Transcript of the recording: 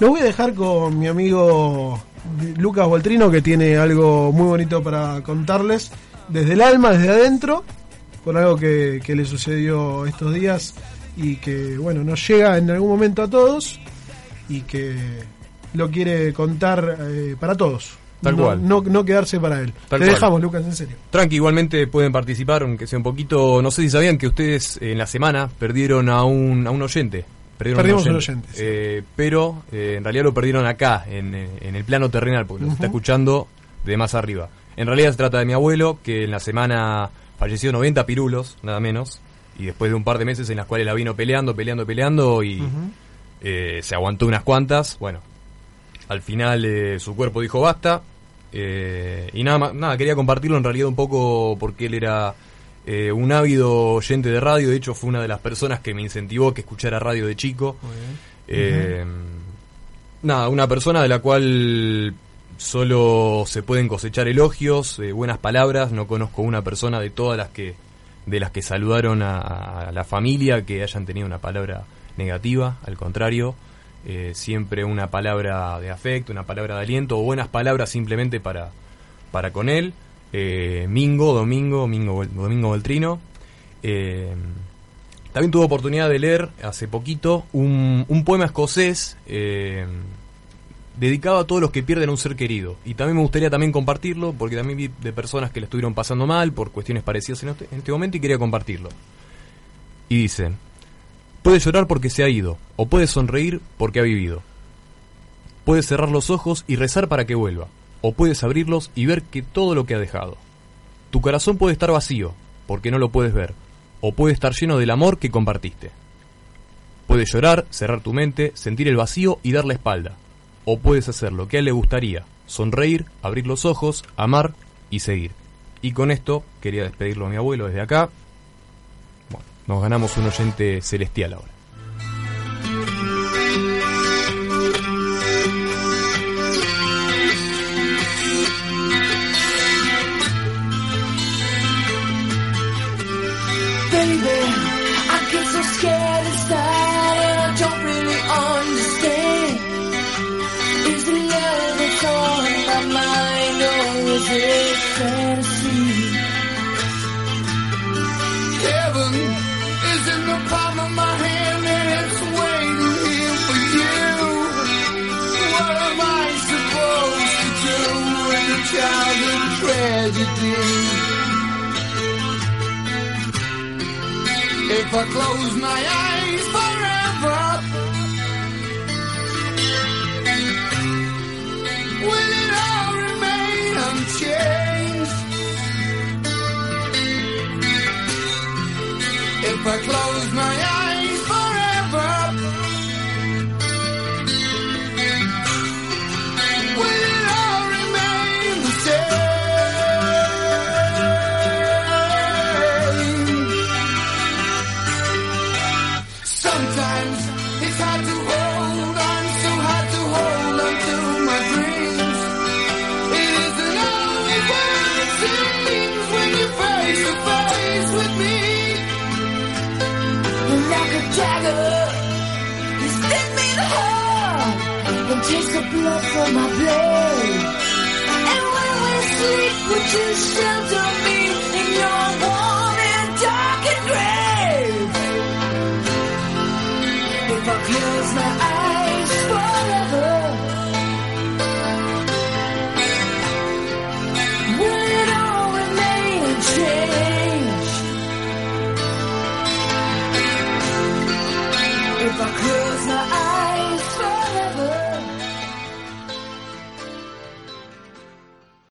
Lo voy a dejar con mi amigo Lucas Voltrino que tiene algo muy bonito para contarles desde el alma, desde adentro, por algo que, que le sucedió estos días y que, bueno, nos llega en algún momento a todos y que lo quiere contar eh, para todos. Tal no, cual. No, no quedarse para él. Tal Te cual. dejamos, Lucas, en serio. Tranqui, igualmente pueden participar, aunque sea un poquito. No sé si sabían que ustedes en la semana perdieron a un, a un oyente. Perdieron Perdimos un oyente, sí. Eh, pero eh, en realidad lo perdieron acá, en, eh, en el plano terrenal, porque nos está escuchando de más arriba. En realidad se trata de mi abuelo, que en la semana falleció 90 pirulos, nada menos. Y después de un par de meses en las cuales la vino peleando, peleando, peleando y eh, se aguantó unas cuantas. Bueno, al final eh, su cuerpo dijo basta. eh, y nada, más- nada, quería compartirlo en realidad un poco porque él era eh, un ávido oyente de radio. De hecho, fue una de las personas que me incentivó a que escuchara radio de chico. Eh, Nada, una persona de la cual solo se pueden cosechar elogios, eh, buenas palabras. No conozco una persona de todas las que de las que saludaron a, a la familia que hayan tenido una palabra negativa. Al contrario, siempre una palabra de afecto, una palabra de aliento o buenas palabras simplemente para para con él. Eh, Mingo, Domingo, Mingo, Domingo Beltrino. Eh, también tuve oportunidad de leer hace poquito un, poema escocés eh, dedicado a todos los que pierden a un ser querido. Y también me gustaría también compartirlo, porque también vi de personas que le estuvieron pasando mal por cuestiones parecidas en este, en este momento y quería compartirlo. Y dice, puede llorar porque se ha ido, o puede sonreír porque ha vivido. Puedes cerrar los ojos y rezar para que vuelva, o puedes abrirlos y ver que todo lo que ha dejado. Tu corazón puede estar vacío, porque no lo puedes ver, o puede estar lleno del amor que compartiste. Puedes llorar, cerrar tu mente, sentir el vacío y dar la espalda. O puedes hacer lo que a él le gustaría, sonreír, abrir los ojos, amar y seguir. Y con esto quería despedirlo a mi abuelo desde acá. Bueno, nos ganamos un oyente celestial ahora. Is it fantasy? Heaven is in the palm of my hand and it's waiting here for you. What am I supposed to do in a childhood tragedy? If I close my eyes taste the blood from my blade. And when we sleep, would you shelter me in your warm and darkened grave? If I close my eyes forever, will it all remain unchanged? If I close